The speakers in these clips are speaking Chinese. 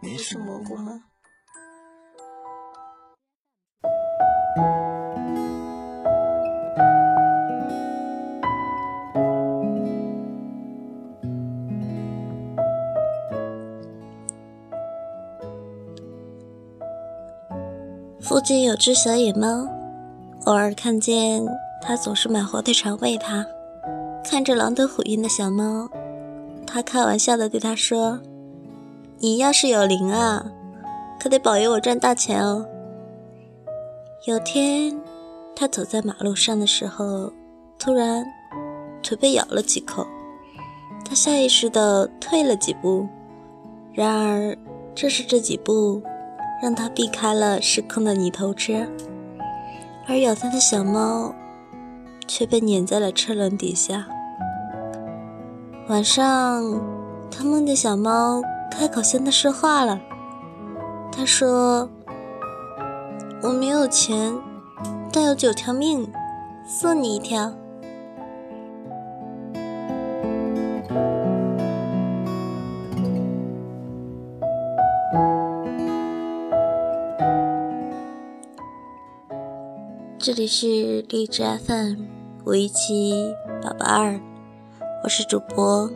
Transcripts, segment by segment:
你是蘑菇吗？附近有只小野猫，偶尔看见它，总是买火腿肠喂它。看着狼吞虎咽的小猫，它开玩笑的对它说。你要是有灵啊，可得保佑我赚大钱哦。有天，他走在马路上的时候，突然腿被咬了几口，他下意识的退了几步。然而，正是这几步，让他避开了失控的泥头车，而咬他的小猫却被碾在了车轮底下。晚上，他梦见小猫。开口向他说话了，他说：“我没有钱，但有九条命，送你一条。”这里是荔枝 FM 五一七八八二，我是主播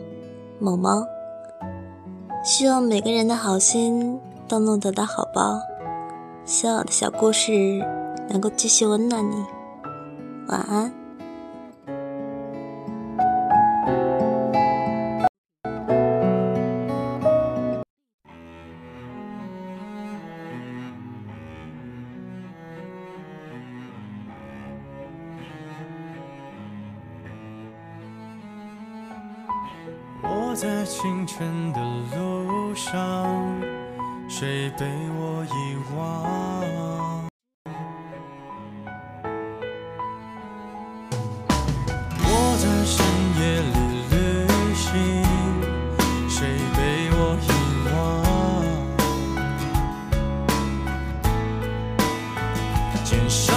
某猫。希望每个人的好心都能得到好报，希望我的小故事能够继续温暖你。晚安。我在清晨的路上，谁被我遗忘？我在深夜里旅行，谁被我遗忘？肩上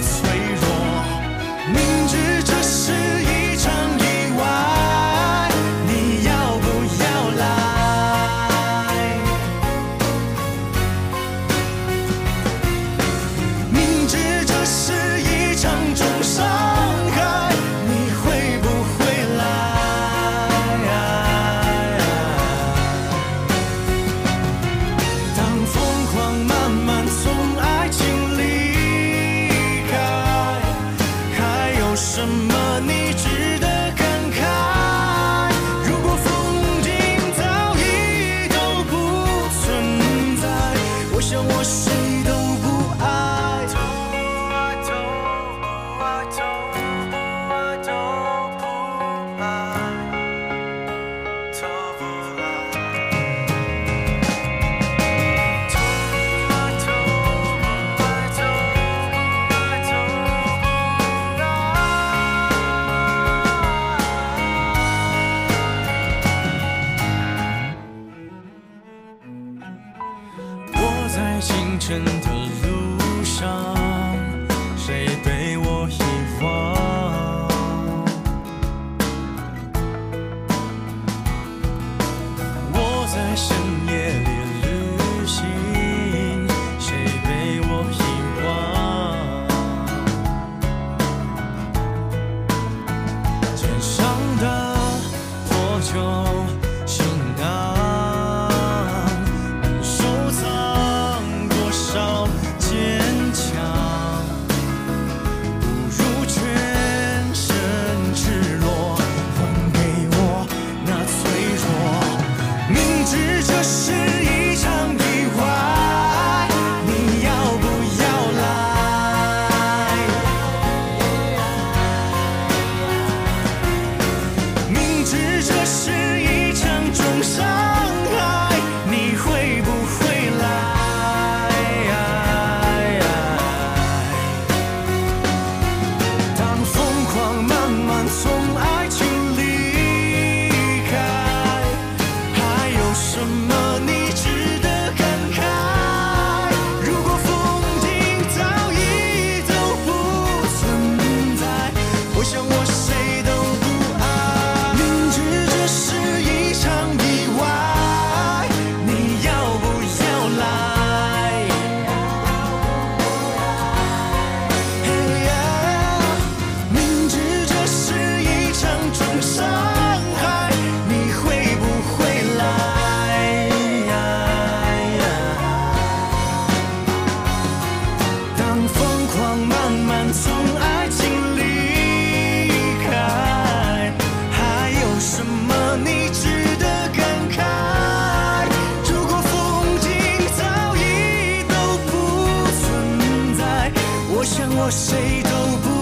晨强。都不